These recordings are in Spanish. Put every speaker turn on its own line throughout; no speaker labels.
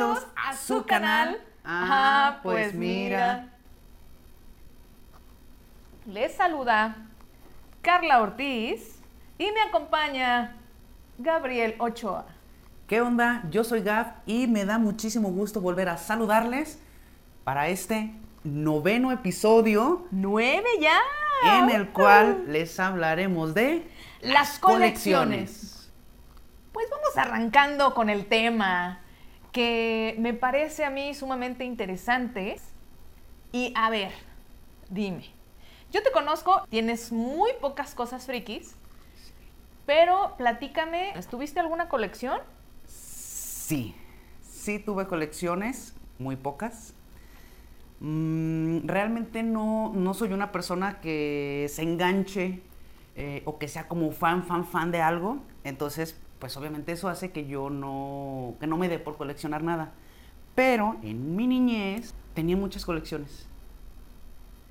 Bienvenidos a su canal. Ah, pues mira.
Les saluda Carla Ortiz y me acompaña Gabriel Ochoa.
¿Qué onda? Yo soy Gab y me da muchísimo gusto volver a saludarles para este noveno episodio
¡Nueve ya!
en el cual les hablaremos de
Las colecciones. Pues vamos arrancando con el tema que me parece a mí sumamente interesante. Y a ver, dime, yo te conozco, tienes muy pocas cosas frikis, pero platícame, ¿tuviste alguna colección?
Sí, sí tuve colecciones, muy pocas. Mm, realmente no, no soy una persona que se enganche eh, o que sea como fan, fan, fan de algo. Entonces, pues obviamente eso hace que yo no, que no me dé por coleccionar nada. Pero en mi niñez tenía muchas colecciones.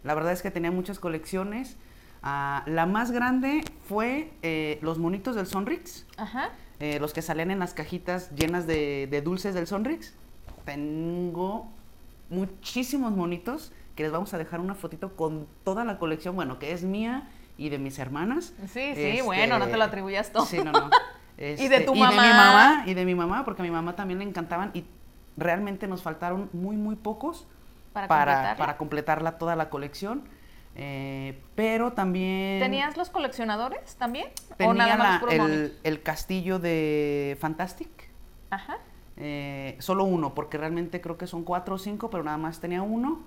La verdad es que tenía muchas colecciones. Ah, la más grande fue eh, los monitos del Sonrix.
Ajá.
Eh, los que salían en las cajitas llenas de, de dulces del Sonrix. Tengo muchísimos monitos que les vamos a dejar una fotito con toda la colección, bueno, que es mía y de mis hermanas.
Sí, sí, bueno, no te lo atribuyas todo.
Sí, no, no.
Y de tu
Y de mi
mamá.
mamá, y de mi mamá, porque a mi mamá también le encantaban y realmente nos faltaron muy, muy pocos
Para
para,
completarla.
para completarla toda la colección. Eh, pero también
¿Tenías los coleccionadores también? ¿O
tenía
nada más
la- el castillo de Fantastic.
Ajá.
Eh, solo uno, porque realmente creo que son cuatro o cinco, pero nada más tenía uno.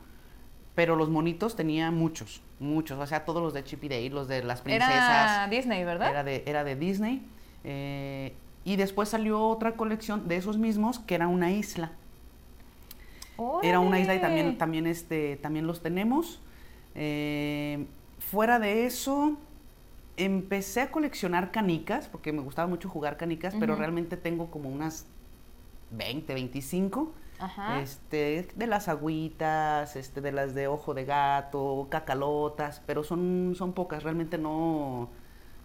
Pero los monitos tenía muchos, muchos. O sea, todos los de Chip y Dale, los de las princesas.
Era Disney, ¿verdad?
Era de, era de Disney. Eh, y después salió otra colección de esos mismos, que era una isla. Era una isla y también, también, este, también los tenemos. Eh, fuera de eso, empecé a coleccionar canicas, porque me gustaba mucho jugar canicas, pero realmente tengo como unas 20, 25.
Ajá.
Este, de las agüitas, este, de las de ojo de gato, cacalotas, pero son, son pocas, realmente no,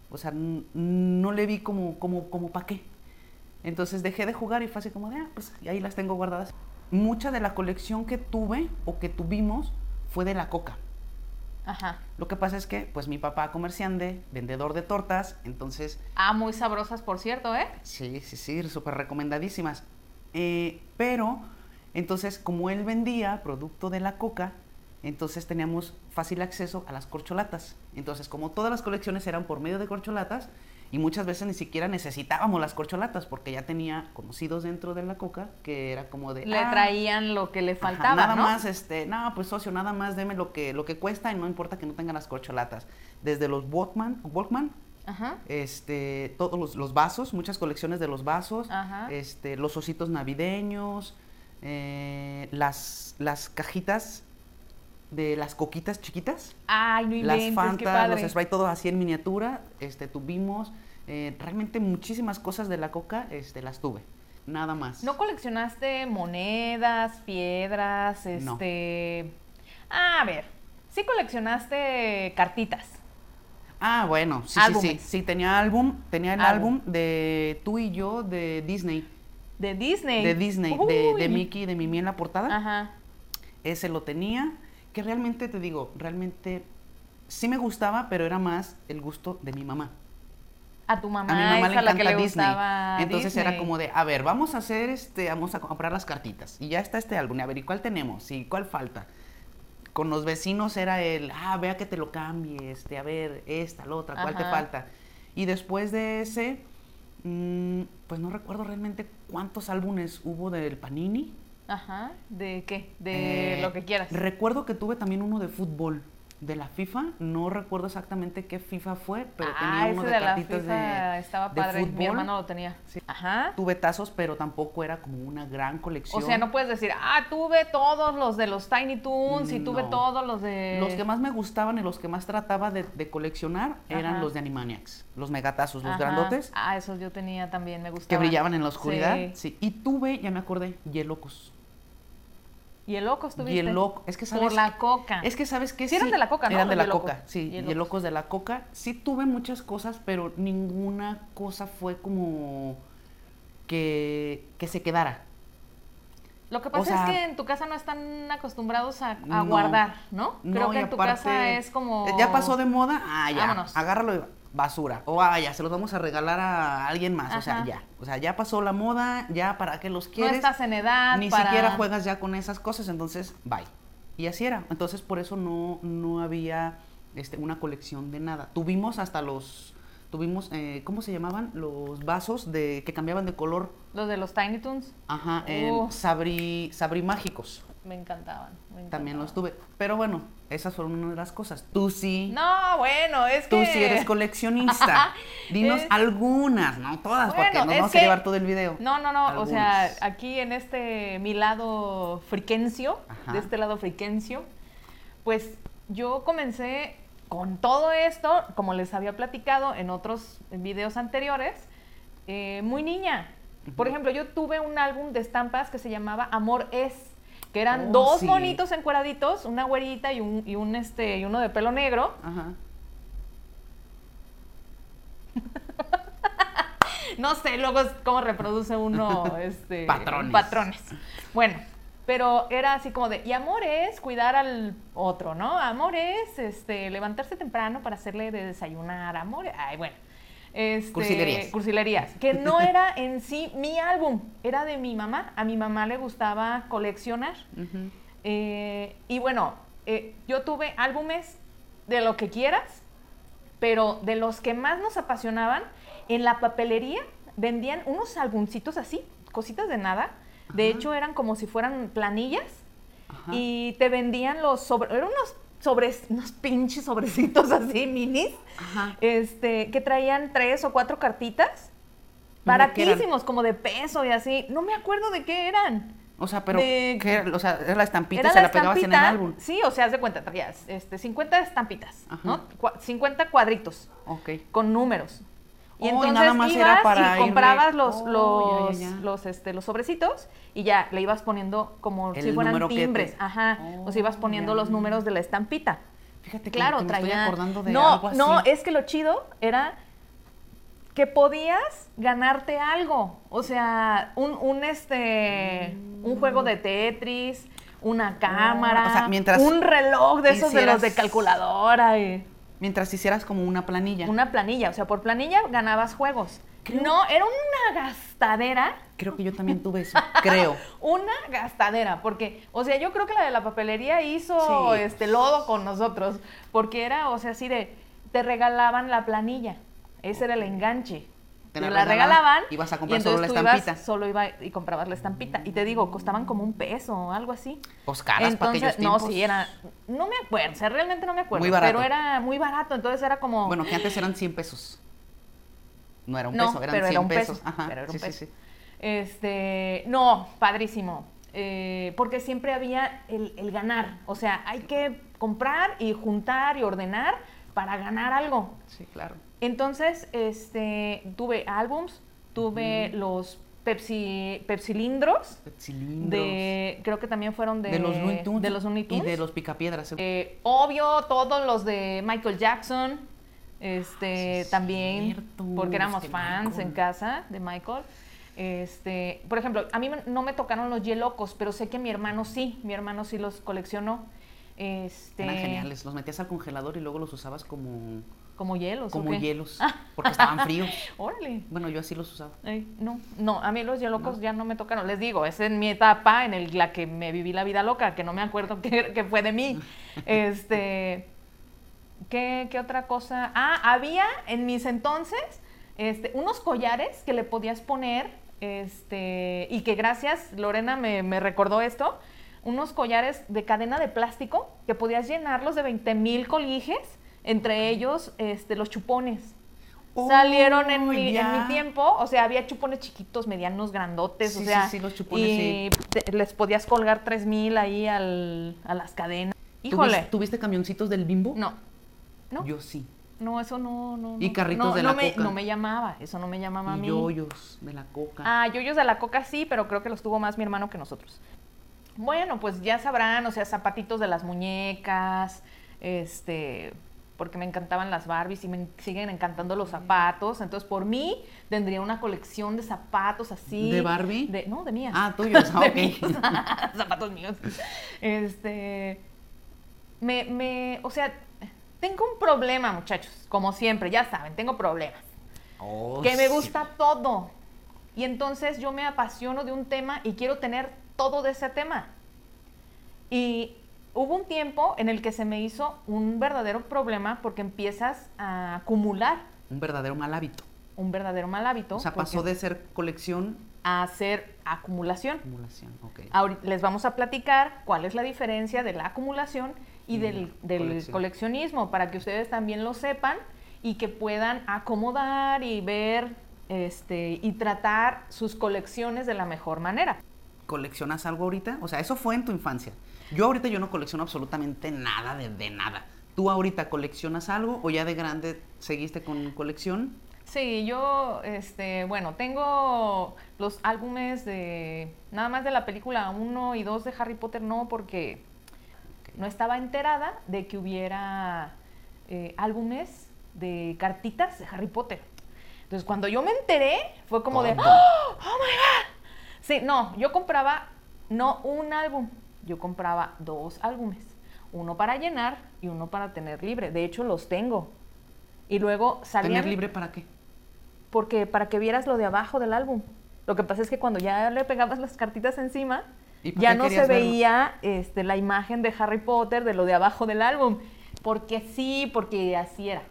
o sea, no le vi como, como, como pa' qué. Entonces dejé de jugar y fue así como de, ah, pues y ahí las tengo guardadas. Mucha de la colección que tuve o que tuvimos fue de la coca.
Ajá.
Lo que pasa es que, pues mi papá comerciante, vendedor de tortas, entonces
Ah, muy sabrosas, por cierto, ¿eh?
Sí, sí, sí, súper recomendadísimas. Eh, pero, entonces, como él vendía producto de la coca, entonces teníamos fácil acceso a las corcholatas. Entonces, como todas las colecciones eran por medio de corcholatas, y muchas veces ni siquiera necesitábamos las corcholatas, porque ya tenía conocidos dentro de la coca, que era como de...
Le
"Ah,
traían lo que le
Ajá,
faltaba,
nada
¿no?
más, este, no, pues socio, nada más deme lo que, lo que cuesta y no importa que no tengan las corcholatas. Desde los Walkman, Walkman
Ajá.
este, todos los, los vasos, muchas colecciones de los vasos,
Ajá.
este, los ositos navideños, eh, las, las cajitas de las coquitas chiquitas,
Ay, no
las
inventes, qué
Fanta,
padre.
los Sprite, todo así en miniatura, este, tuvimos, eh, realmente muchísimas cosas de la coca, este, las tuve, nada más.
¿No coleccionaste monedas, piedras,
No.
este... Ah, a ver, sí coleccionaste cartitas.
Ah, bueno, sí, sí, sí, sí, tenía álbum, tenía el
Álbum.
álbum de tú y yo de Disney,
De Disney.
de Disney, de, de. Mickey y de Mimi en la portada.
Ajá.
ese lo tenía, que realmente te digo, realmente sí me gustaba, pero era más el gusto de mi mamá.
A tu mamá,
A mi mamá le
la que le
Disney.
gustaba
Entonces era como de, a ver, vamos a hacer este, vamos a comprar las cartitas. Y ya está este álbum, y a ver, ¿y cuál tenemos? ¿Y cuál falta? Con los vecinos era el, ah, vea que te lo cambie, este, a ver, esta, la otra, ¿cuál te falta? Y después de ese, mm, pues no recuerdo realmente cuántos álbumes hubo del Panini.
Ajá. ¿De qué? De
Eh,
lo que quieras.
Recuerdo que tuve también uno de fútbol, de la FIFA. No recuerdo exactamente qué FIFA fue, pero
ah,
tenía uno
ese
de,
de
cartitas
FIFA
de,
estaba
de
padre. Mi
fútbol.
hermano lo tenía.
Sí.
Ajá.
Tuve tazos, pero tampoco era como una gran colección.
O sea, no puedes decir, ah, tuve todos los de los Tiny Toons y tuve todos los de...
Los que más me gustaban y los que más trataba de, de coleccionar eran los de Animaniacs, los megatazos, los
Ajá.
grandotes,
Ah, esos yo tenía también, me
que
gustaban.
brillaban en la oscuridad.
Sí.
Sí. Y tuve, ya me acordé, Hielocos.
¿Y el loco estuviste?
Hielo- es que sabes
Por la coca.
Es que sabes que
Sí eran de la Coca, ¿no?
Eran de la coca, sí,
Hielocos.
locos de la coca. Sí tuve muchas cosas, pero ninguna cosa fue como que, que se quedara.
Lo que
O
pasa
sea,
es que en tu casa no están acostumbrados a, a
no.
guardar, ¿no? Creo
No,
que
y
en tu
aparte,
casa es como...
Ya pasó de moda, ah, ya,
Vámonos.
agárralo y basura. O ah, ya, se los vamos a regalar a alguien más. O sea, ya. O sea, ya pasó la moda, ya para qué los
No
quieres.
estás en edad
Ni
para-
siquiera juegas ya con esas cosas, entonces, bye. Y así era. Entonces, por eso no, no había este, una colección de nada. Tuvimos hasta los. Tuvimos, eh, ¿cómo se llamaban? Los vasos de que cambiaban de color.
Los de los Tiny Toons
Ajá,
Uh.
sabri, sabrimágicos.
me encantaban. me
También los
encantaban.
tuve. Pero bueno, esas fueron una de las cosas. Tú sí.
No, bueno, es
Tú
que...
sí eres coleccionista. Dinos
Es-
algunas, no todas, porque
Bueno, es
vamos
que-
a llevar todo el video.
No, no, no, o sea, aquí en este, mi lado friquencio,
Ajá.
de este lado friquencio, pues yo comencé con todo esto, como les había platicado en otros videos anteriores, eh, muy niña. Por ejemplo, yo tuve un álbum de estampas que se llamaba Amor es, que eran
Oh,
dos
sí.
monitos encueraditos, una güerita y un, y un este y uno de pelo negro.
Ajá.
No sé luego es cómo reproduce uno este,
Patrones.
patrones. Bueno, pero era así como de, y amor es cuidar al otro, ¿no? Amor es este, levantarse temprano para hacerle de desayunar, amor, ay, bueno. Este,
Cursilerías.
cursilerías, que no era en sí mi álbum, era de mi mamá. A mi mamá le gustaba coleccionar. Eh, y bueno, eh, yo tuve álbumes de lo que quieras, pero de los que más nos apasionaban, en la papelería vendían unos álbumcitos así, cositas de nada. De
Ajá.
hecho, eran como si fueran planillas
Ajá.
y te vendían los sobre, eran unos sobres, unos pinches sobrecitos así minis,
Ajá.
este, que traían tres o cuatro cartitas, baratísimos, como de peso y así. No me acuerdo de qué eran.
O sea, pero,
de-
¿qué era? O sea, era la estampita
Era
se la, pegabas en el álbum.
Sí, o sea, haz de cuenta, traías este, 50 estampitas,
Ajá.
¿no? Cua- 50 cuadritos
Ok.
con números. Y
Oh, y
entonces
nada más
ibas
era para
y comprabas los,
Oh,
los,
ya, ya, ya.
los, este, los sobrecitos y ya le ibas poniendo como
El
si fueran
te-
timbres. Ajá. o sea, ibas
Oh,
poniendo los números de la estampita.
Fíjate que,
Claro,
que me
traía.
estoy acordando de
no,
algo así.
no, es que lo chido era que podías ganarte algo. O sea, un, un este un juego de Tetris, una cámara,
Mm. o sea, mientras
un reloj de esos de los de calculadora y
Mientras hicieras como una planilla.
una planilla. O sea, por planilla ganabas juegos.
Creo-
No, era una gastadera.
Creo que yo también tuve eso. Creo.
Una gastadera, porque, o sea, yo creo que la de la papelería hizo
Sí.
este lodo con nosotros, porque era, o sea, así de, te regalaban la planilla, ese era el enganche.
Te la
la,
regalaban, ibas a
y
comprar solo
entonces
la
ibas-
estampita.
solo iba y comprabas la estampita. Y te digo, costaban como un peso o algo así.
Pues caras para aquellos
no, sí, era, no me acuerdo, o sea, realmente no me acuerdo.
Muy barato.
Pero era muy barato, entonces era como...
Bueno, que antes eran 100 pesos. No era un
No,
peso, eran
pero
100
era un
pesos.
peso,
Ajá.
pero era un
sí,
peso.
sí, sí.
Este, no, padrísimo. Eh, porque siempre había el, el ganar. O sea, hay que comprar y juntar y ordenar para ganar algo.
Sí, claro.
Entonces, este, tuve álbums, tuve los Pepsi, Pepsilindros,
Cilindros.
de, creo que también fueron de,
de los Looney Tunes.
de los Looney
Y de los Picapiedras.
Eh, obvio, todos los de Michael Jackson. Este,
sí,
también,
cierto,
porque éramos fans
Michael.
en casa de Michael. Este, por ejemplo, a mí no me tocaron los Yelocos, pero sé que mi hermano sí, mi hermano sí los coleccionó. Este,
Eran geniales. Los metías al congelador y luego los usabas como,
Como hielos, ¿o
como hielos. Porque estaban fríos.
Órale.
Bueno, yo así los usaba.
No, no, a mí los Yelocos ya no me tocaron. Les digo, es en mi etapa en el, la que me viví la vida loca, que no me acuerdo qué, qué fue de mí. Este, ¿qué, qué otra cosa? Ah, había en mis entonces este, unos collares que le podías poner, este, y que gracias, Lorena me, me recordó esto, unos collares de cadena de plástico que podías llenarlos de 20 mil coliges, entre ellos este, los chupones. Salieron en
Oh,
mi, en mi tiempo, o sea, había chupones chiquitos, medianos, grandotes,
Sí,
o
sí,
sea,
sí, los chupones,
y te- les podías colgar 3000 ahí al, a las cadenas. Híjole.
¿Tuviste, ¿Tuviste camioncitos del bimbo?
No. No.
Yo sí.
No, eso no, no.
Y
no.
carritos
no,
de
no
la
me,
Coca.
No me llamaba, eso no me llamaba a
Y
mí.
yoyos de la coca.
Ah, yoyos de la coca sí, pero creo que los tuvo más mi hermano que nosotros. Bueno, pues ya sabrán, o sea, zapatitos de las muñecas, este, porque me encantaban las Barbies y me siguen encantando los zapatos. Entonces, por mí, tendría una colección de zapatos así.
¿De Barbie?
De, no, de mías.
Ah, tuyos, ah,
De
ok.
míos. zapatos míos. Este. Me, me. O sea, tengo un problema, muchachos. Como siempre, ya saben, tengo problemas.
Oh,
que me
sí.
gusta todo. Y entonces yo me apasiono de un tema y quiero tener todo de ese tema. Y hubo un tiempo en el que se me hizo un verdadero problema porque empiezas a acumular
Un verdadero mal hábito.
un verdadero mal hábito.
O sea, pasó de ser colección
a hacer acumulación.
acumulación. Ok.
Ahorita les vamos a platicar cuál es la diferencia de la acumulación y del, del
colección.
coleccionismo, para que ustedes también lo sepan y que puedan acomodar y ver este, y tratar sus colecciones de la mejor manera.
¿Coleccionas algo ahorita? O sea, eso fue en tu infancia. Yo ahorita yo no colecciono absolutamente nada de, de nada. ¿Tú ahorita coleccionas algo o ya de grande seguiste con colección?
Sí, yo, este, bueno, tengo los álbumes de, nada más de la película 1 y 2 de Harry Potter, no, porque no estaba enterada de que hubiera eh, álbumes de cartitas de Harry Potter. Entonces, cuando yo me enteré, fue como de. ¡Oh, oh my God! Sí, no, yo compraba no un álbum, yo compraba dos álbumes. Uno para llenar y uno para tener libre. De hecho, los tengo. Y luego salían...
¿Tener libre para qué?
Porque para que vieras lo de abajo del álbum. Lo que pasa es que cuando ya le pegabas las cartitas encima,
¿Y para
ya no se
verlo?
veía este, la imagen de Harry Potter de lo de abajo del álbum. Porque sí, porque así era.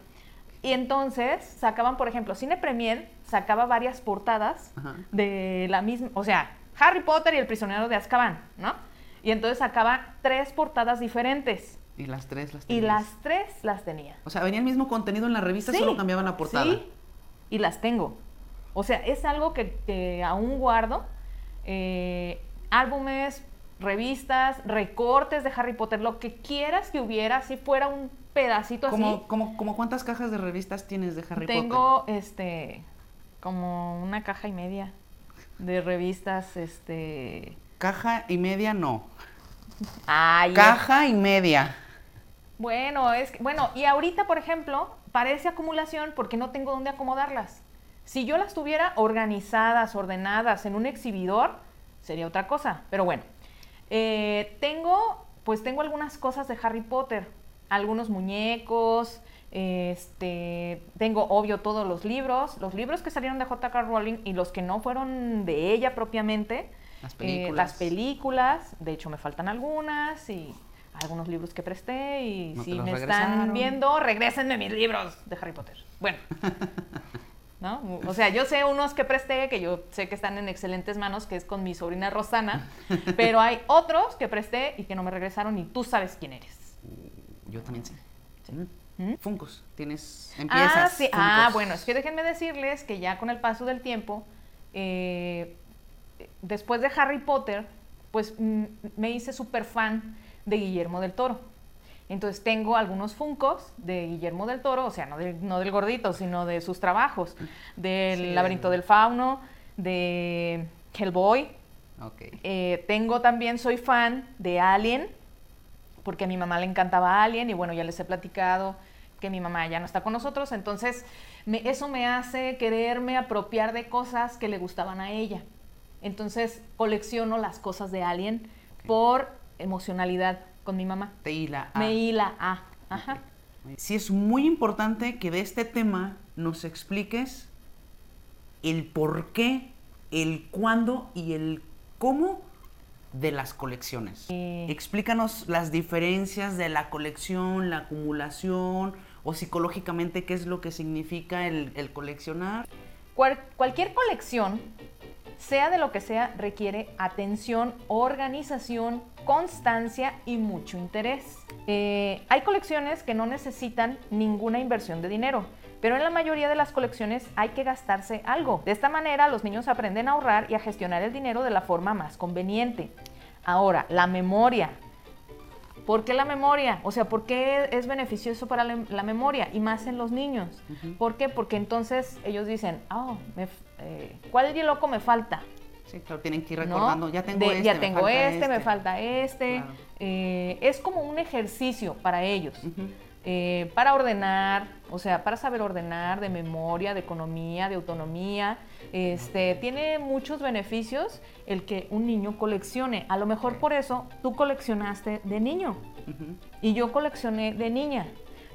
Y entonces sacaban, por ejemplo, Cine Premier sacaba varias portadas
Ajá.
de la misma, o sea, Harry Potter y el prisionero de Azkaban, ¿no? Y entonces sacaba tres portadas diferentes.
Y las tres las
Y
tenías.
las tres las tenía.
O sea, venía el mismo contenido en la revista,
Sí,
solo cambiaban la portada.
Sí, y las tengo. O sea, es algo que, que aún guardo. Eh, álbumes, revistas, recortes de Harry Potter, lo que quieras que hubiera, si fuera un pedacito así.
¿Cómo, cómo, cómo cuántas cajas de revistas tienes de Harry Potter?
Tengo este como una caja y media de revistas, este.
Caja y media no.
Ay,
Caja y media.
Bueno, es que- bueno, y ahorita, por ejemplo, parece acumulación porque no tengo dónde acomodarlas. Si yo las tuviera organizadas, ordenadas en un exhibidor, sería otra cosa. Pero bueno, eh, tengo, pues tengo algunas cosas de Harry Potter, algunos muñecos, este, tengo obvio todos los libros, los libros que salieron de J.K. Rowling y los que no fueron de ella propiamente,
Las
eh,
películas.
las películas, de hecho me faltan algunas y algunos libros que presté y
No
si me
regresaron.
están viendo, regrésenme mis libros de Harry Potter. Bueno. ¿No? O sea, yo sé unos que presté, que yo sé que están en excelentes manos, que es con mi sobrina Rosana, pero hay otros que presté y que no me regresaron y tú sabes quién eres.
Yo también sé.
¿Mm?
Funcos. Tienes. Empiezas.
Ah, sí. Ah, bueno, es que déjenme decirles que ya con el paso del tiempo, eh, después de Harry Potter, pues mm, me hice súper fan de Guillermo del Toro. Entonces tengo algunos funcos de Guillermo del Toro, o sea, no del, no del gordito, sino de sus trabajos, del
Sí,
laberinto
del-
fauno, de Hellboy. Eh, tengo también, soy fan de Alien, porque a mi mamá le encantaba Alien y bueno, ya les he platicado que mi mamá ya no está con nosotros, entonces me- eso me hace quererme apropiar de cosas que le gustaban a ella. Entonces colecciono las cosas de
Ok.
por emocionalidad con mi mamá.
Te hila a.
Me hila a. Ajá.
Sí, es muy importante que de este tema nos expliques el por qué, el cuándo y el cómo de las colecciones. Explícanos las diferencias de la colección, la acumulación o psicológicamente qué es lo que significa el, el coleccionar.
Cual- cualquier colección, sea de lo que sea, requiere atención, organización, constancia y mucho interés. Eh, hay colecciones que no necesitan ninguna inversión de dinero, pero en la mayoría de las colecciones hay que gastarse algo. De esta manera, los niños aprenden a ahorrar y a gestionar el dinero de la forma más conveniente. Ahora, la memoria. ¿Por qué la memoria? O sea, ¿por qué es beneficioso para la, la memoria? Y más en los niños. ¿Por qué? Porque entonces ellos dicen, oh, me eh, ¿cuál loco me falta?
Sí, claro, tienen que ir
¿No?
recordando, ya tengo
De-
este,
ya
me
tengo
falta
este, me falta este.
Claro.
Eh, es como un ejercicio para ellos. Eh, para ordenar, o sea, para saber ordenar, de memoria, de economía, de autonomía. Este, tiene muchos beneficios el que un niño coleccione. A lo mejor por eso tú coleccionaste de niño y yo coleccioné de niña.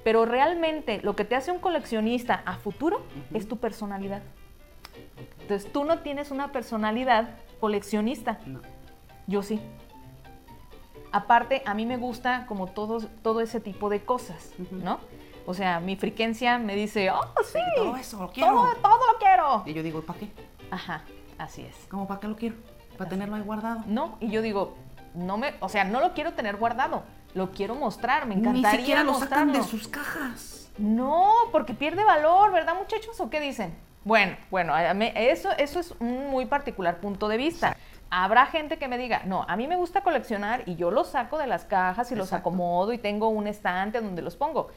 Pero realmente lo que te hace un coleccionista a futuro es tu personalidad. Entonces tú no tienes una personalidad coleccionista. Yo sí. Aparte, a mí me gusta como todo, todo ese tipo de cosas, ¿no? O sea, mi friquencia me dice, oh, sí,
todo eso lo quiero.
Todo, todo lo quiero.
Y yo digo, ¿para qué?
Ajá, así es.
¿Cómo para qué lo quiero? ¿Para tenerlo ahí guardado?
No, y yo digo, no me, o sea, no lo quiero tener guardado, lo quiero mostrar, me encantaría
Ni siquiera lo sacan de sus cajas.
No, porque pierde valor, ¿verdad, muchachos? ¿O qué dicen? Bueno, bueno, a mí- eso, eso es un muy particular punto de vista. Habrá gente que me diga, no, a mí me gusta coleccionar y yo los saco de las cajas y los acomodo y tengo un estante donde los pongo.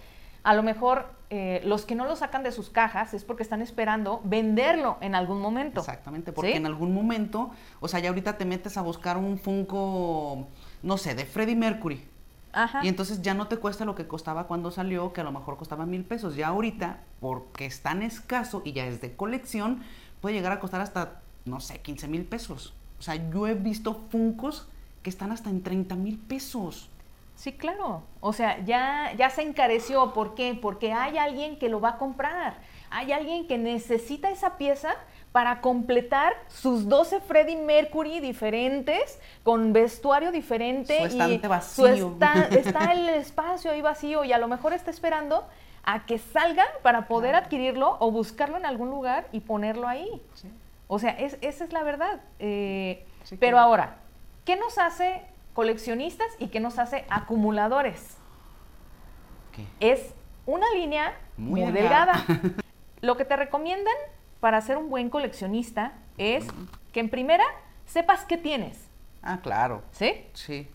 A lo mejor eh, los que no lo sacan de sus cajas es porque están esperando venderlo en algún momento.
Exactamente, porque
¿Sí?
en algún momento, o sea, ya ahorita te metes a buscar un Funko, no sé, de Freddie Mercury.
Ajá.
Y entonces ya no te cuesta lo que costaba cuando salió, que a lo mejor costaba mil pesos. Ya ahorita, porque es tan escaso y ya es de colección, puede llegar a costar hasta, no sé, 15 mil pesos. O sea, yo he visto Funcos que están hasta en 30 mil pesos.
Sí, claro. O sea, ya, ya se encareció. ¿Por qué? Porque hay alguien que lo va a comprar. Hay alguien que necesita esa pieza para completar sus 12 Freddie Mercury diferentes, con vestuario diferente.
Su estante
su
vacío.
esta- está el espacio ahí vacío y a lo mejor está esperando a que salgan para poder adquirirlo o buscarlo en algún lugar y ponerlo ahí.
Sí.
O sea, es- esa es la verdad. Eh,
Sí,
pero
claro.
ahora, ¿qué nos hace coleccionistas y qué nos hace acumuladores?
¿Qué?
Es una línea muy,
Muy
delgada.
delgada.
Lo que te recomiendan para ser un buen coleccionista es que en primera sepas qué tienes,
Ah, claro.
¿sí?
Sí.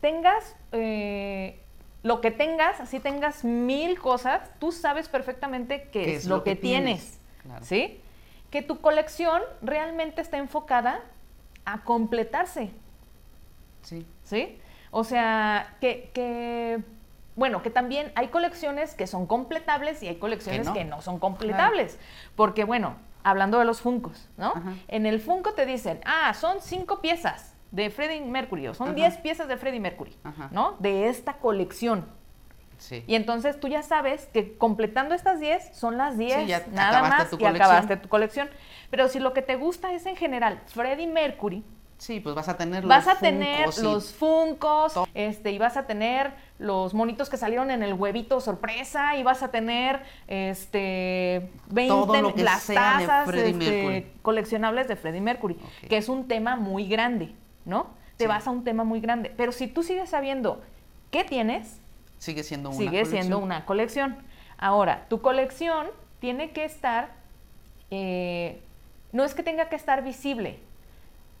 Tengas eh, lo que tengas, así tengas mil cosas, tú sabes perfectamente qué, es, lo que, tienes,
Claro.
¿sí? Que tu colección realmente está enfocada a completarse,
Sí.
¿sí? O sea, que, que, bueno, que también hay colecciones que son completables y hay colecciones que
no.
no, son completables. Porque, bueno, hablando de los Funcos, ¿no?
Ajá.
En el Funko te dicen, ah, son cinco piezas de Freddie Mercury, o son
Ajá.
diez piezas de Freddie Mercury,
Ajá.
¿no? De esta colección.
Sí.
Y entonces tú ya sabes que completando estas 10 son las 10,
ya
nada más y
colección.
acabaste tu colección. Pero si lo que te gusta es en general Freddie Mercury,
Sí, pues vas a tener los
vas a tener
y
los Funcos, este, y vas a tener los monitos que salieron en el huevito sorpresa, y vas a tener este 20
Todo lo que
las
sea
tazas este, coleccionables de Freddie Mercury, que es un tema muy grande, ¿no? Te
Sí.
vas a un tema muy grande. Pero si tú sigues sabiendo qué tienes,
sigue siendo una
sigue siendo
colección.
una colección. Ahora, tu colección tiene que estar, eh, no es que tenga que estar visible,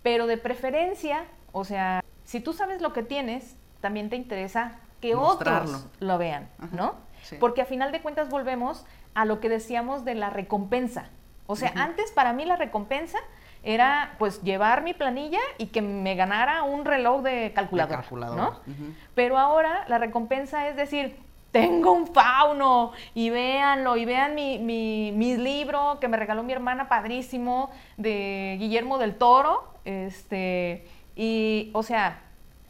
pero de preferencia, o sea, si tú sabes lo que tienes, también te interesa que
Mostrarlo.
otros lo vean,
Ajá,
¿no?
sí.
Porque a final de cuentas volvemos a lo que decíamos de la recompensa. O sea, antes para mí la recompensa era pues llevar mi planilla y que me ganara un reloj de calculadora,
calculadora,
¿no?
ujú.
Pero ahora la recompensa es decir, tengo un fauno y véanlo y vean mi, mi, mi libro que me regaló mi hermana padrísimo de Guillermo del Toro. Este, y, o sea,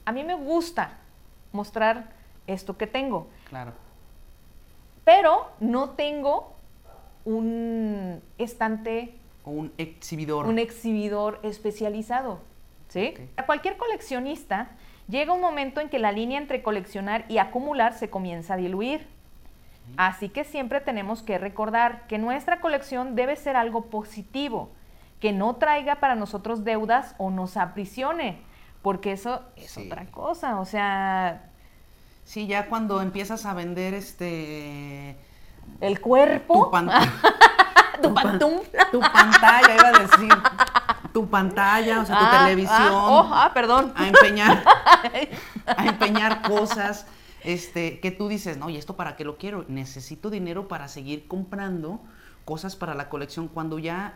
a mí me gusta mostrar esto que tengo,
Claro.
pero no tengo un estante
O un exhibidor.
un exhibidor especializado. ¿sí? A cualquier coleccionista llega un momento en que la línea entre coleccionar y acumular se comienza a diluir. Así que siempre tenemos que recordar que nuestra colección debe ser algo positivo, que no traiga para nosotros deudas o nos aprisione, porque eso es
Sí.
otra cosa. O sea,
Sí, ya cuando empiezas a vender este
el cuerpo,
tu, pan-
tu
pan-
pantufla.
tu pantalla, iba a decir, tu pantalla, o sea, tu
Ah,
televisión,
ah, oh, ah, perdón.
a empeñar, a empeñar cosas, este, que tú dices, no, ¿y esto para qué lo quiero? Necesito dinero para seguir comprando cosas para la colección cuando ya,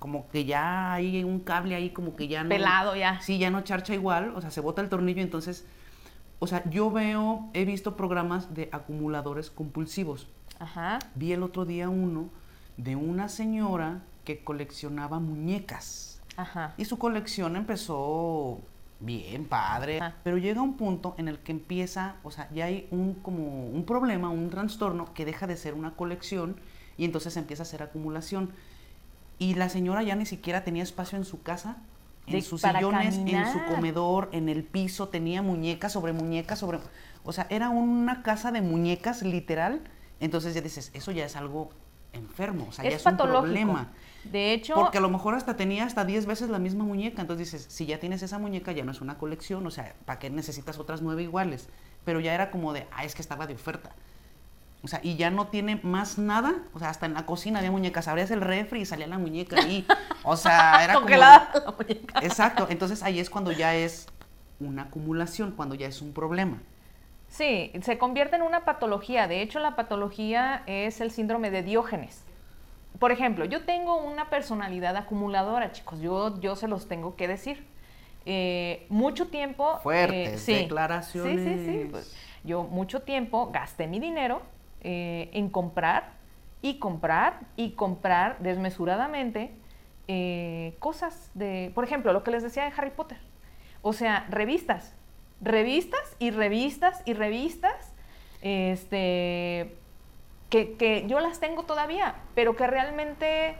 como que ya hay un cable ahí, como que ya no...
Pelado ya.
Sí, ya no charcha igual, o sea, se bota el tornillo, entonces o sea, yo veo, he visto programas de acumuladores compulsivos.
Ajá.
Vi el otro día uno de una señora que coleccionaba muñecas.
Ajá.
Y su colección empezó bien, padre,
Ajá.
pero llega un punto en el que empieza, o sea, ya hay un como un problema, un trastorno que deja de ser una colección y entonces empieza a ser acumulación. Y la señora ya ni siquiera tenía espacio en su casa, en
De-
sus sillones, en su comedor, en el piso, tenía muñecas sobre muñecas sobre, o sea, era una casa de muñecas literal. Entonces ya dices, eso ya es algo enfermo, o sea, ya
es
es un
patológico.
problema.
De hecho,
Porque a lo mejor hasta tenía hasta 10 veces la misma muñeca. Entonces dices, si ya tienes esa muñeca, ya no es una colección. O sea, ¿para qué necesitas otras nueve iguales? Pero ya era como de, ah, es que estaba de oferta. O sea, y ya no tiene más nada. O sea, hasta en la cocina había muñecas. Abrías el refri y salía la muñeca ahí. O sea, era como...
congelada la muñeca.
Exacto. Entonces ahí es cuando ya es una acumulación, cuando ya es un problema.
Sí, se convierte en una patología. De hecho, la patología es el síndrome de Diógenes. Por ejemplo, yo tengo una personalidad acumuladora, chicos. Yo, yo se los tengo que decir. Eh, mucho tiempo. eh,
Fuertes
sí.
declaraciones.
Sí, sí, sí. Pues, yo mucho tiempo gasté mi dinero eh, en comprar y comprar y comprar desmesuradamente eh, cosas de, por ejemplo, lo que les decía de Harry Potter. O sea, revistas, revistas y revistas y revistas, este, que, que yo las tengo todavía, pero que realmente,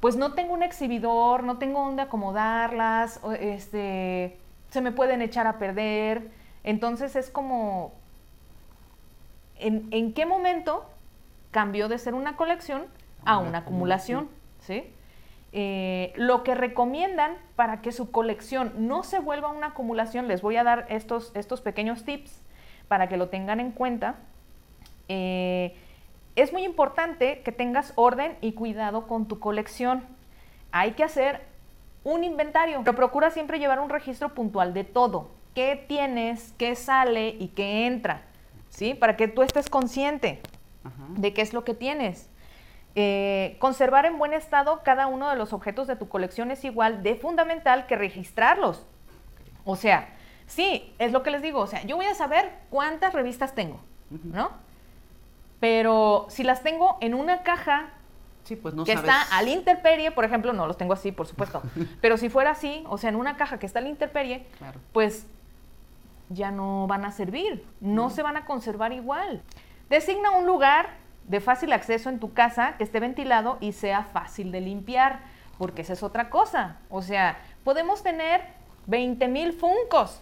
pues no tengo un exhibidor, no tengo dónde acomodarlas, este, se me pueden echar a perder. Entonces es como, ¿en, en qué momento cambió de ser una colección a
Una
una acumulación? ¿sí? Eh, lo que recomiendan para que su colección no se vuelva una acumulación, les voy a dar estos, estos pequeños tips para que lo tengan en cuenta. Eh, es muy importante que tengas orden y cuidado con tu colección. Hay que hacer un inventario, pero procura siempre llevar un registro puntual de todo. ¿Qué tienes, qué sale y qué entra? ¿Sí? Para que tú estés consciente
Ajá.
de qué es lo que tienes. Eh, conservar en buen estado cada uno de los objetos de tu colección es igual de fundamental que registrarlos. O sea, sí, es lo que les digo. O sea, yo voy a saber cuántas revistas tengo, ¿no? Pero si las tengo en una caja
Sí, pues no
que
sabes.
está al interperie, por ejemplo, no los tengo así, por supuesto, pero si fuera así, o sea, en una caja que está al interperie,
Claro.
pues ya no van a servir, no se van a conservar igual. Designa un lugar de fácil acceso en tu casa que esté ventilado y sea fácil de limpiar, porque esa es otra cosa. O sea, podemos tener 20 mil funcos,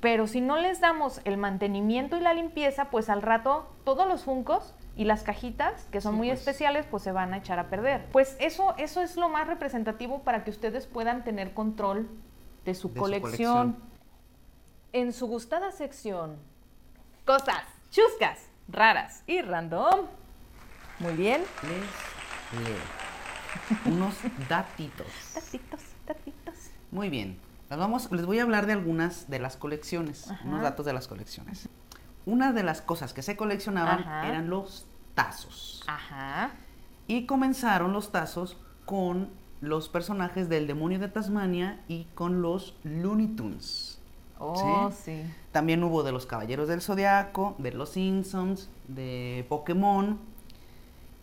pero si no les damos el mantenimiento y la limpieza, pues al rato todos los funcos y las cajitas, que son
Sí,
muy
pues.
especiales, pues se van a echar a perder. Pues eso, eso es lo más representativo para que ustedes puedan tener control de su,
De su
colección. En su gustada sección, cosas chuscas, raras y random. Muy bien.
Les leo. Unos datitos.
Tatitos, tatitos.
Muy bien. Las vamos, les voy a hablar de algunas de las colecciones,
Ajá.
unos datos de las colecciones. Una de las cosas que se coleccionaban
Ajá.
eran los tazos.
Ajá.
Y comenzaron los tazos con los personajes del demonio de Tasmania y con los Looney Tunes.
Oh,
¿Sí?
sí.
También hubo de los Caballeros del Zodiaco, de los Simpsons, de Pokémon.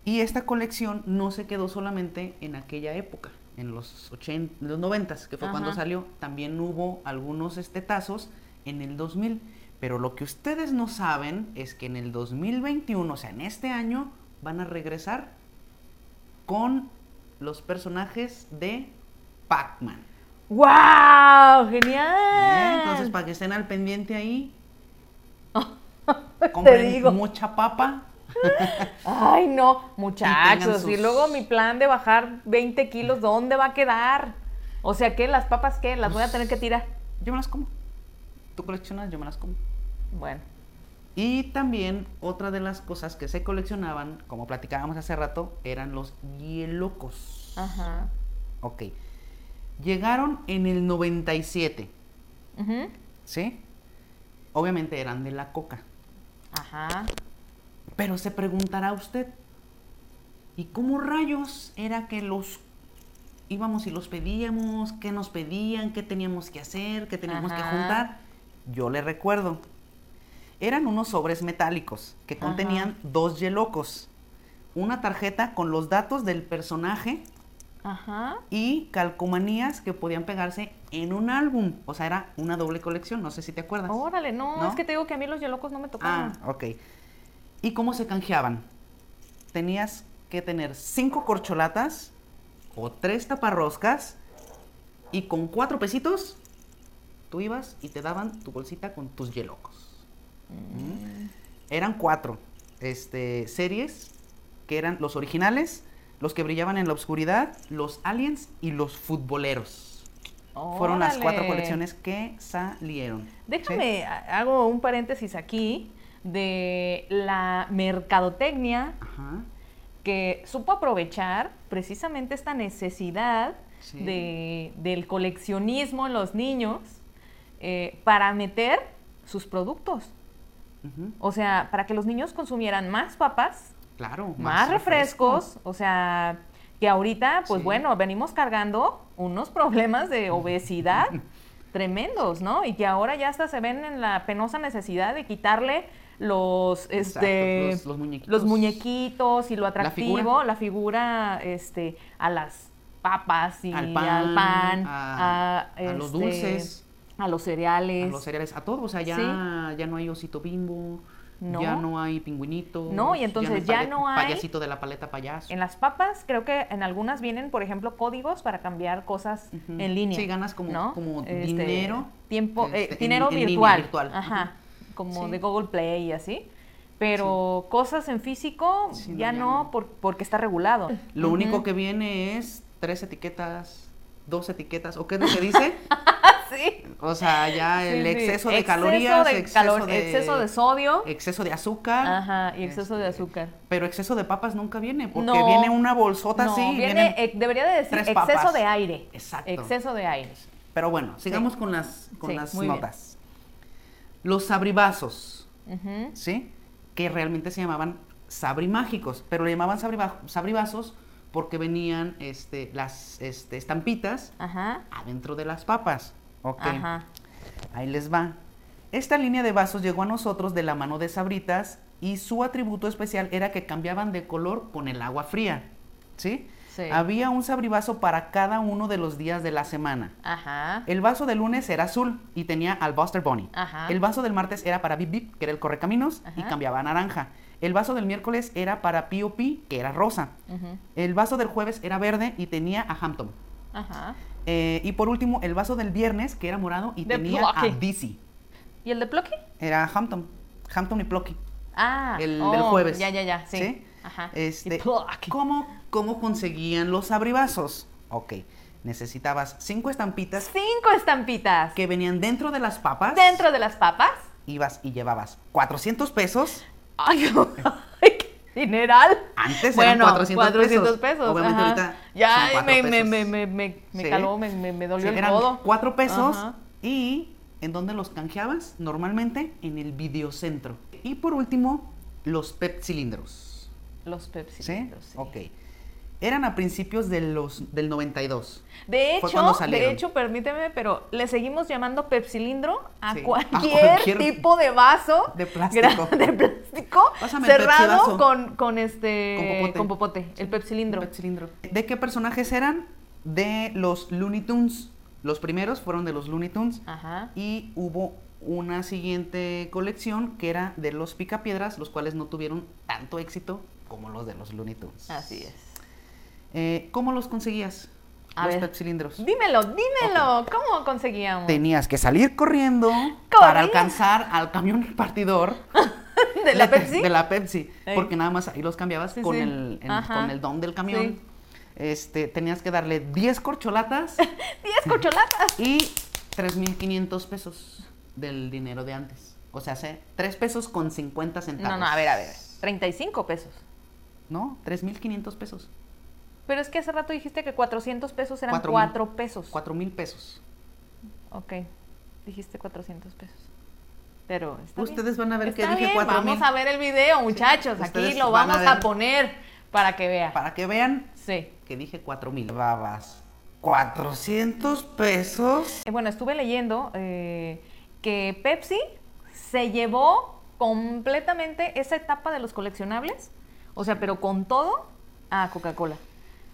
Y esta colección no se quedó solamente en aquella época, en los 80, en los 90, que fue cuando salió. También hubo algunos estetazos en el 2000. Pero lo que ustedes no saben es que en el 2021, o sea, en este año, van a regresar con los personajes de Pac-Man.
¡Wow!
¿eh?
¡Genial!
Entonces, para que estén al pendiente ahí,
Te
compren
digo.
mucha papa.
Ay, no, muchachos. Y,
sus-
luego mi plan de bajar 20 kilos, ¿dónde va a quedar? O sea, ¿qué? ¿Las papas qué? ¿Las voy a tener que tirar?
Yo me las como. Tú coleccionas, yo me las como.
Bueno.
Y también otra de las cosas que se coleccionaban, como platicábamos hace rato, eran los hielocos.
Ajá.
Ok. Llegaron en el 97,
Ujú.
¿sí? Obviamente eran de la coca.
Ajá.
Pero se preguntará usted, ¿y cómo rayos era que los íbamos y los pedíamos? ¿Qué nos pedían? ¿Qué teníamos que hacer? ¿Qué teníamos que juntar? yo le recuerdo. Eran unos sobres metálicos que
Ajá.
contenían dos yelocos, una tarjeta con los datos del personaje
Ajá.
y calcomanías que podían pegarse en un álbum. O sea, era una doble colección, no sé si te acuerdas.
Órale, no,
¿No?
es que te digo que a mí los yelocos no me
Ah,
tocaban.
ok. ¿Y cómo se canjeaban? Tenías que tener cinco corcholatas o tres taparroscas y con cuatro pesitos tú ibas y te daban tu bolsita con tus yelocos. Mm. Eran cuatro este, series que eran los originales, los que brillaban en la oscuridad, los aliens y los futboleros. Fueron las cuatro colecciones que salieron.
Déjame, ha- hago un paréntesis aquí de la mercadotecnia
Ajá.
que supo aprovechar precisamente esta necesidad
Sí.
de, del coleccionismo en los niños eh, para meter sus productos. O sea, para que los niños consumieran más papas,
Claro.
más, refrescos, o sea, que ahorita, pues
Sí.
bueno, venimos cargando unos problemas de obesidad tremendos, ¿no? Y que ahora ya hasta se ven en la penosa necesidad de quitarle los,
Exacto,
este,
los- los muñequitos.
los muñequitos y lo atractivo,
figura.
la figura, este, a las papas y
Al pan,
al pan,
a-
a,
a los
este,
dulces.
a los cereales.
a los cereales, a todo, o sea, ya, ya no hay osito bimbo,
No.
ya no hay pingüinito.
No, y entonces ya no hay-
Payasito de la paleta payaso.
En las papas, creo que en algunas vienen, por ejemplo, códigos para cambiar cosas en línea.
Sí, ganas como-
¿no?
como
Este,
dinero,
Tiempo, eh,
este,
dinero
en
virtual.
virtual.
Ajá. Como
Sí.
de Google Play y así. Pero cosas en físico
Sí,
ya no, por- porque está regulado.
Lo único que viene es tres etiquetas, dos etiquetas, ¿o qué es lo que dice?
sí.
o sea, ya el
Sí, sí.
exceso de
Exceso
calorías,
de
exceso,
calor-
de,
exceso de sodio.
exceso de azúcar.
Ajá, y exceso de
este,
azúcar.
Pero exceso de papas nunca viene, porque
No.
viene una bolsota
no,
así.
viene, eh, debería de decir exceso
papas.
de aire.
Exacto.
Exceso de aire.
Pero bueno, sigamos con las, con las
bien.
notas. Los sabribazos. ¿sí? Que realmente se llamaban sabrimágicos, pero le llamaban sabriba- sabribazos porque venían este, las este, estampitas
Ajá.
adentro de las papas. Ok,
Ajá.
ahí les va. Esta línea de vasos llegó a nosotros de la mano de Sabritas y su atributo especial era que cambiaban de color con el agua fría, ¿sí?
Sí.
Había un sabrivazo para cada uno de los días de la semana.
Ajá.
El vaso del lunes era azul y tenía al Buster Bunny.
Ajá.
El vaso del martes era para Bip Bip, que era el correcaminos, y cambiaba a naranja. El vaso del miércoles era para P.O.P., que era rosa. El vaso del jueves era verde y tenía a Hampton.
Ajá.
Eh, y por último, el vaso del viernes, que era morado y
De
tenía a. Dizzy.
¿Y el de Plucky?
Era Hampton. Hampton y Plucky.
Ah,
El
oh,
del jueves.
Ya, ya, ya, sí.
¿Sí?
Ajá.
Este. ¿cómo, ¿Cómo conseguían los abrivazos? Ok, necesitabas cinco estampitas
Cinco estampitas.
que venían dentro de las papas.
Dentro de las papas.
Ibas y llevabas 400 pesos.
Ay, dineral.
Antes
bueno,
eran 400,
400
pesos.
pesos.
Obviamente
ajá.
ahorita
Ya
son cuatro
me, me,
pesos.
me, me, me, me
Sí.
caló, me, me, me dolió
Sí,
el codo.
4 pesos.
Ajá.
¿Y en dónde los canjeabas? Normalmente en el videocentro. Y por último, los PEP cilindros.
Los Pepsi.
¿Sí?
sí.
Ok. Eran a principios de los, del 92.
De hecho, de hecho, permíteme, pero le seguimos llamando pepsilindro a,
Sí, a
cualquier,
cualquier
tipo de vaso
de plástico.
de plástico
el
cerrado con, con este
Con popote.
con popote, el pepsilindro.
PEP cilindro. ¿De qué personajes eran? De los Looney Tunes. Los primeros fueron de los Looney Tunes.
Ajá.
Y hubo una siguiente colección que era de los Picapiedras, los cuales no tuvieron tanto éxito como los de los Looney Tunes.
Así es.
Eh, ¿Cómo los conseguías?
A
los
ver.
pepsilindros.
Dímelo, dímelo, ¿cómo conseguíamos?
Tenías que salir corriendo para alcanzar al camión repartidor
¿De la Pepsi?
de la Pepsi,
Ey.
porque nada más ahí los cambiabas
Sí,
con,
sí.
El, en- con el don del camión.
Sí.
Este, tenías que darle 10 corcholatas
10 corcholatas.
y 3.500 pesos del dinero de antes. O sea, hace 3 pesos con 50 centavos.
No, no, a ver, a ver. 35 pesos.
No, 3.500 pesos.
Pero es que hace rato dijiste que 400 pesos eran
Cuatro
4
mil.
pesos.
4.000 pesos.
Ok, dijiste 400 pesos. Pero está bien.
Ustedes van a ver que dije
bien,
4,000.
Vamos a ver el video, muchachos. Aquí lo
a
vamos a, poner para que vea.
Para que vean
Sí.
que dije 4.000. Babas. 400 pesos.
Eh, Bueno, estuve leyendo eh, que Pepsi se llevó completamente esa etapa de los coleccionables, o sea, pero con todo a Coca-Cola.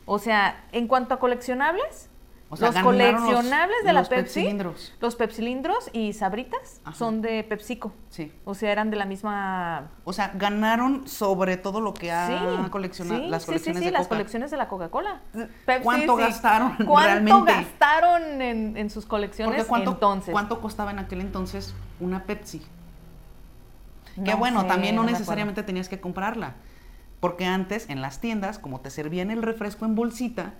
O sea, en cuanto a coleccionables,
O sea,
los coleccionables de la
los
Pepsi,
Pepsilindros.
los Pepsilindros y Sabritas
Ajá.
son de PepsiCo.
Sí.
O sea, eran de la misma
O sea, ganaron sobre todo lo que ha
sí,
coleccionado
sí,
las colecciones
sí, sí,
de
las
Coca.
colecciones de la Coca-Cola.
¿Cuánto gastaron
¿Cuánto
realmente?
gastaron en, en sus colecciones
Porque cuánto,
entonces?
¿cuánto costaba en aquel entonces una Pepsi? que
No
bueno,
sé,
también no, necesariamente tenías que comprarla. Porque antes, en las tiendas, como te servían el refresco en bolsita,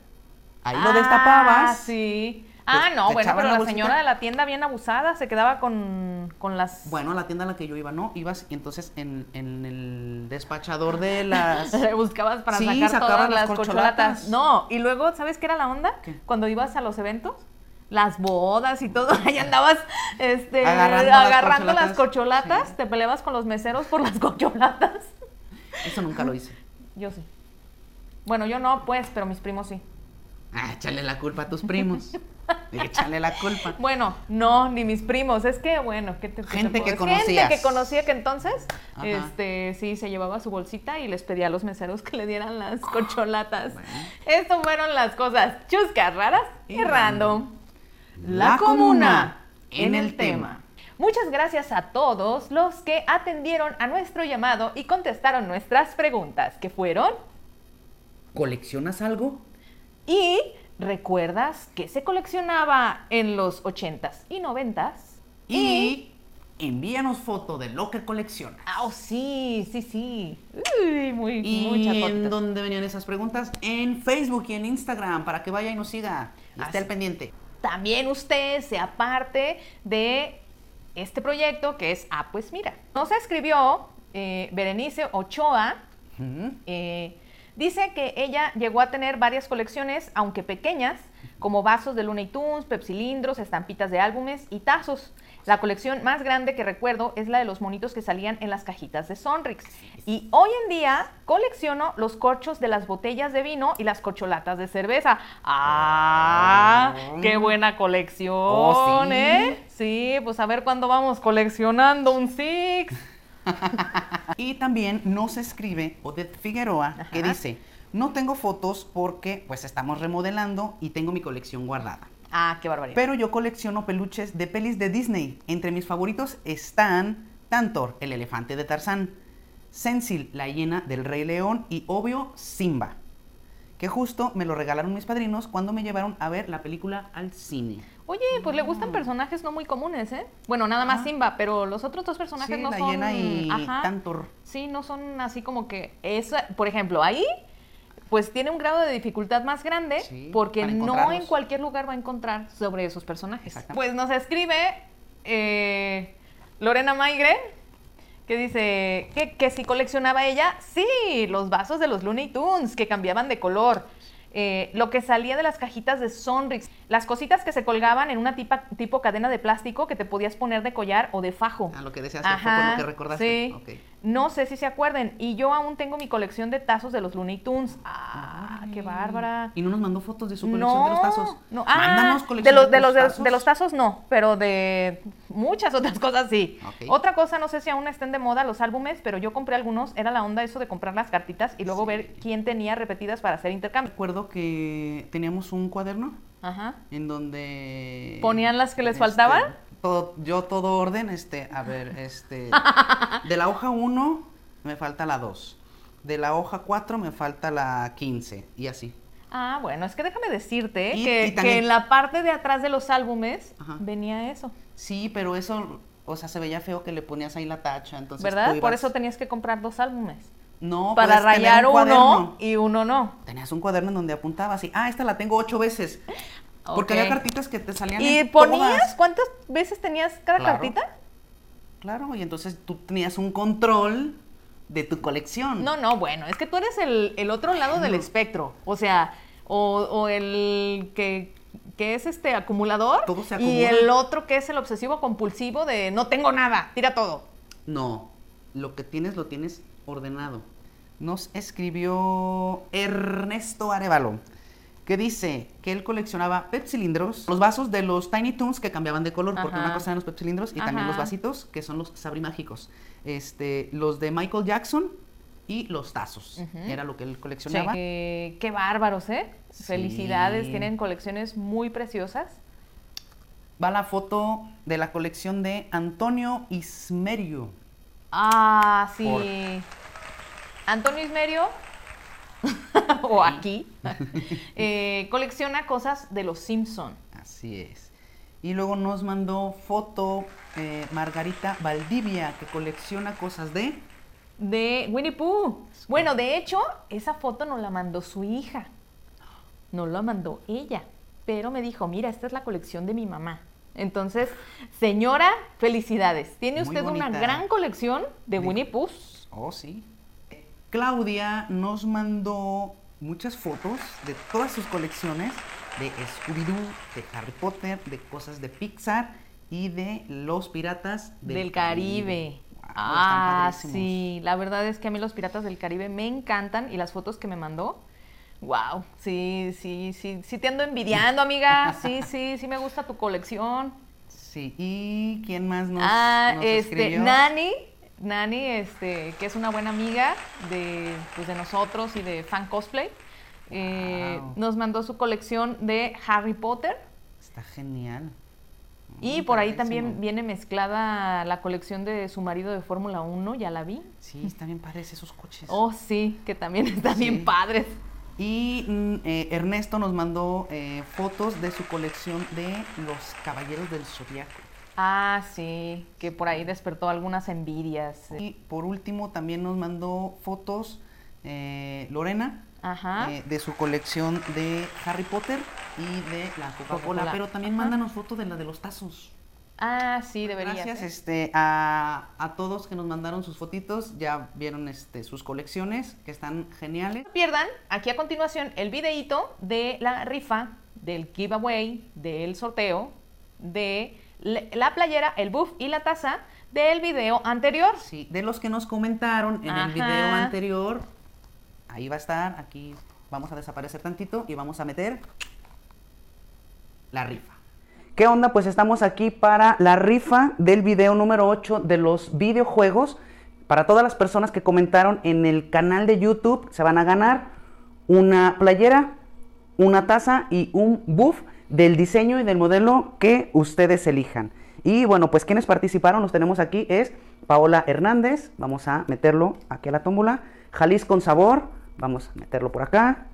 ahí lo
Ah,
destapabas.
sí. Ah, no, bueno, pero
la
señora de la tienda bien abusada se quedaba con, con las...
Bueno, a la tienda a la que yo iba, no, ibas y entonces en, en el despachador de las...
Buscabas para
Sí,
sacar todas
las
las
corcholatas.
No, y luego, ¿sabes qué era la onda?
¿Qué?
Cuando ibas a los eventos, las bodas y todo, ahí andabas este,
Agarrando
agarrando,
las
las corcholatas,
corcholatas. Sí.
te peleabas con los meseros por las corcholatas.
Eso nunca lo hice.
Yo sí. Bueno, yo no, pues, pero mis primos sí.
Ah, échale la culpa a tus primos. échale la culpa.
Bueno, no, ni mis primos. Es que, bueno, ¿qué te qué
Gente que
decir? Gente que conocía que entonces,
Ajá.
este, sí, se llevaba su bolsita y les pedía a los meseros que le dieran las corcholatas.
Bueno.
Esto fueron las cosas chuscas, raras y,
Y
random.
La comuna en el tema.
Muchas gracias a todos los que atendieron a nuestro llamado y contestaron nuestras preguntas, que fueron
¿Coleccionas algo?
¿Y recuerdas que se coleccionaba en los 80s y 90s?
Y envíanos foto de lo que coleccionas.
Ah, oh, sí, sí, sí. Uy, muy,
¿Y
muchas
en dónde venían esas preguntas? En Facebook y en Instagram, para que vaya y nos siga. Y esté al pendiente.
También usted sea parte de este proyecto que es Ah, pues mira. Nos escribió eh, Berenice Ochoa. Eh, dice que ella llegó a tener varias colecciones, aunque pequeñas, como vasos de Looney Tunes, pepsilindros, estampitas de álbumes y tazos. La colección más grande que recuerdo es la de los monitos que salían en las cajitas de Sonrix. Y hoy en día colecciono los corchos de las botellas de vino y las corcholatas de cerveza. ¡Ah!
Oh.
¡Qué buena colección!
Oh, ¿sí?
¿eh? Sí, pues a ver cuándo vamos coleccionando un Six.
Y también nos escribe Odette Figueroa, que dice, no tengo fotos porque pues estamos remodelando y tengo mi colección guardada.
Ah, qué barbaridad.
Pero yo colecciono peluches de pelis de Disney. Entre mis favoritos están Tantor, el elefante de Tarzán, Sensil, la hiena del Rey León y obvio Simba, que justo me lo regalaron mis padrinos cuando me llevaron a ver la película al cine.
Oye, pues le gustan personajes no muy comunes, ¿eh? Bueno, nada más. Simba, pero los otros dos personajes
Sí,
no
la
son.
hiena y
Ajá.
Tantor.
Sí, no son así como que. Esa, por ejemplo, ahí, pues tiene un grado de dificultad más grande
Sí,
porque no en cualquier lugar va a encontrar sobre esos personajes. Pues nos escribe eh, Lorena Maigre. Que dice que, que si coleccionaba ella, sí, los vasos de los Looney Tunes que cambiaban de color. Eh, lo que salía de las cajitas de Sonrix, las cositas que se colgaban en una tipa- tipo cadena de plástico que te podías poner de collar o de fajo.
Ah, lo que decías fue por lo que recordaste.
Sí. No sé si se acuerden. Y yo aún tengo mi colección de tazos de los Looney Tunes. Ah, qué bárbara.
Y no nos mandó fotos de su colección de los tazos.
No, ah,
Mándanos
de
colección
los, de, los, de,
tazos.
de los tazos no, pero de muchas otras cosas sí. Otra cosa, no sé si aún estén de moda los álbumes, pero yo compré algunos. Era la onda eso de comprar las cartitas y luego
Sí.
ver quién tenía repetidas para hacer intercambio.
Recuerdo que teníamos un cuaderno
Ajá.
en donde
¿Ponían las que les
este,
faltaban?
Todo, yo todo orden, este, a ver, este, de la hoja 1 me falta la 2, de la hoja 4 me falta la 15 y así.
Ah, bueno, es que déjame decirte
Y-
que,
y también-
que en la parte de atrás de los álbumes
Ajá.
venía eso.
Sí, pero eso, o sea, se veía feo que le ponías ahí la tacha, entonces
¿Verdad? Por eso tenías que comprar dos álbumes.
no
para
puedes tener
rayar
un
uno y uno no.
Tenías un cuaderno en donde apuntabas y, ah, esta la tengo ocho veces. Porque había cartitas que te salían
¿Y
en
ponías?
todas.
¿Cuántas veces tenías cada
Claro.
cartita?
Claro, y entonces tú tenías un control de tu colección.
No, no, bueno, es que tú eres el, el otro lado del espectro. O sea, o, o el que, que es este acumulador
Todo se
y el otro que es el obsesivo compulsivo de no tengo nada, tira todo.
No, lo que tienes lo tienes ordenado. Nos escribió Ernesto Arevalo. Que dice que él coleccionaba pep cilindros, los vasos de los Tiny Toons que cambiaban de color, porque
Ajá.
una cosa eran los pep cilindros y también los vasitos, que son los sabrimágicos. Este, los de Michael Jackson y los tazos. Era lo que él coleccionaba.
Eh, qué bárbaros, ¿eh?
Sí.
Felicidades, tienen colecciones muy preciosas.
Va la foto de la colección de Antonio Ismerio.
Ah, sí.
Por-
Antonio Ismerio, o aquí, eh, colecciona cosas de los Simpson.
Así es. Y luego nos mandó foto eh, Margarita Valdivia, que colecciona cosas de...
De Winnie Pooh. Bueno, de hecho, esa foto nos la mandó su hija. No la mandó ella. Pero me dijo, mira, esta es la colección de mi mamá. Entonces, señora, felicidades. Tiene
Muy
usted una gran colección de
De-
Winnie Pooh.
Oh, sí. Claudia nos mandó muchas fotos de todas sus colecciones de Scooby-Doo, de Harry Potter, de cosas de Pixar y de los piratas del,
Del Caribe.
Wow,
ah, sí. La verdad es que a mí los piratas del Caribe me encantan y las fotos que me mandó. Wow, sí, sí, sí, sí te ando envidiando, amiga. Sí, sí, sí me gusta tu colección.
Sí, ¿y quién más nos,
ah,
nos
este,
escribió?
Nani, Nani, este, que es una buena amiga de, pues, de nosotros y de Fan Cosplay, eh, nos mandó su colección de Harry Potter.
Está genial.
Y por ahí también viene mezclada la colección de su marido de Fórmula 1, ya la vi.
Sí, está bien padres esos coches.
Oh, sí, que también están
Sí.
bien padres.
Y mm, eh, Ernesto nos mandó eh, fotos de su colección de los Caballeros del Zodiaco.
Ah, sí, que por ahí despertó algunas envidias.
Y por último también nos mandó fotos eh, Lorena
Ajá.
eh, de su colección de Harry Potter y de la Coca-Cola. Pero también
Ajá.
mándanos fotos de la de los tazos.
ah, sí, debería.
Gracias
ser.
este, a, a todos que nos mandaron sus fotitos. Ya vieron este, sus colecciones que están geniales.
No pierdan aquí a continuación el videíto de la rifa, del giveaway, del sorteo, de la playera, el buff y la taza del video anterior.
Sí, de los que nos comentaron en
Ajá.
el video anterior, ahí va a estar, aquí vamos a desaparecer tantito y vamos a meter la rifa. ¿Qué onda? Pues estamos aquí para la rifa del video número 8 de los videojuegos. Para todas las personas que comentaron en el canal de YouTube, se van a ganar una playera, una taza y un buff del diseño y del modelo que ustedes elijan. Y bueno, pues quienes participaron, los tenemos aquí, es Paola Hernández, vamos a meterlo aquí a la tómbola, Jalisco con sabor, vamos a meterlo por acá,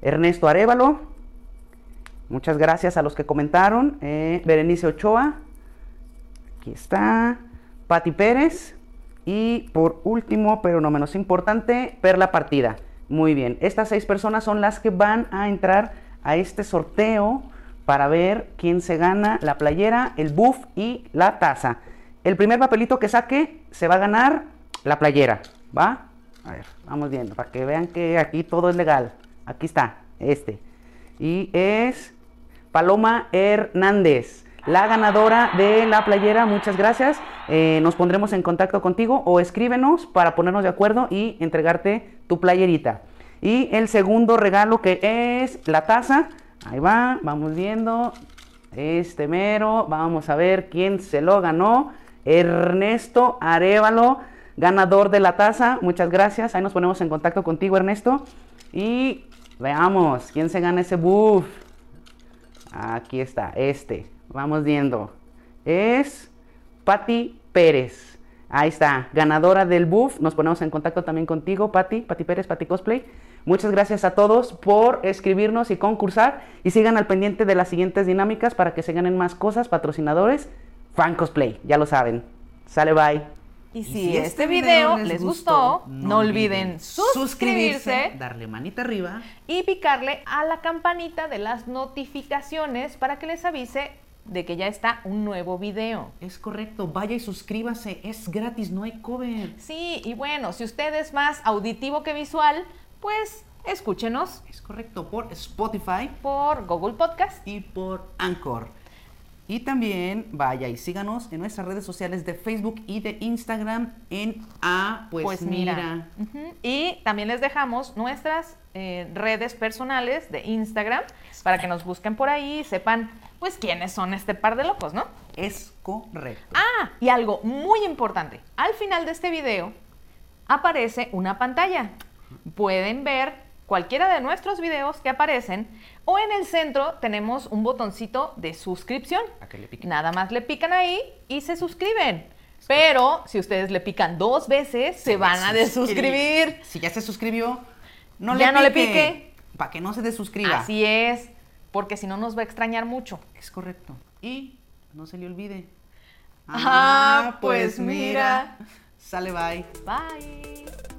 Ernesto Arevalo, muchas gracias a los que comentaron, eh, Berenice Ochoa, aquí está, Pati Pérez, y por último, pero no menos importante, Perla Partida. Muy bien, estas seis personas son las que van a entrar a este sorteo para ver quién se gana la playera, el buff y la taza. El primer papelito que saque se va a ganar la playera, ¿va? A ver, vamos viendo, para que vean que aquí todo es legal. Aquí está, este. Y es Paloma Hernández, la ganadora de la playera. Muchas gracias. Eh, nos pondremos en contacto contigo o escríbenos para ponernos de acuerdo y entregarte tu playerita. Y el segundo regalo que es la taza. Ahí va, vamos viendo. Este mero, vamos a ver quién se lo ganó. Ernesto Arevalo, ganador de la taza. Muchas gracias. Ahí nos ponemos en contacto contigo, Ernesto. Y veamos quién se gana ese buff. Aquí está, este. Vamos viendo. Es Patti Pérez. Ahí está, ganadora del buff. Nos ponemos en contacto también contigo, Patti, Patti Pérez, Patti Cosplay. Muchas gracias a todos por escribirnos y concursar. Y sigan al pendiente de las siguientes dinámicas para que se ganen más cosas, patrocinadores. Fan Cosplay, ya lo saben. Sale, bye.
Y si este video les gustó, no olviden suscribirse
darle manita arriba
y picarle a la campanita de las notificaciones para que les avise de que ya está un nuevo video.
Es correcto, vaya y suscríbase, es gratis, no hay cover.
Sí, y bueno, si usted es más auditivo que visual, pues escúchenos
Es correcto, por Spotify
por Google Podcast.
y por Anchor. Y también vaya y síganos en nuestras redes sociales de Facebook y de Instagram en Ah, pues,
Pues mira. Y también les dejamos nuestras eh, redes personales de Instagram para que nos busquen por ahí y sepan, pues, quiénes son este par de locos, ¿no?
Es correcto.
Ah, y algo muy importante. Al final de este video aparece una pantalla. Pueden ver cualquiera de nuestros videos que aparecen o en el centro tenemos un botoncito de suscripción.
A que le piquen.
Nada más le pican ahí y se suscriben. Pero si ustedes le pican dos veces, se van a desuscribir.
Si ya se suscribió, no
Ya
le
no le
pique.
pique.
Para que no se desuscriba.
Así es, porque si no nos va a extrañar mucho.
Es correcto. Y no se le olvide.
Ah, pues mira.
Sale, bye.
Bye.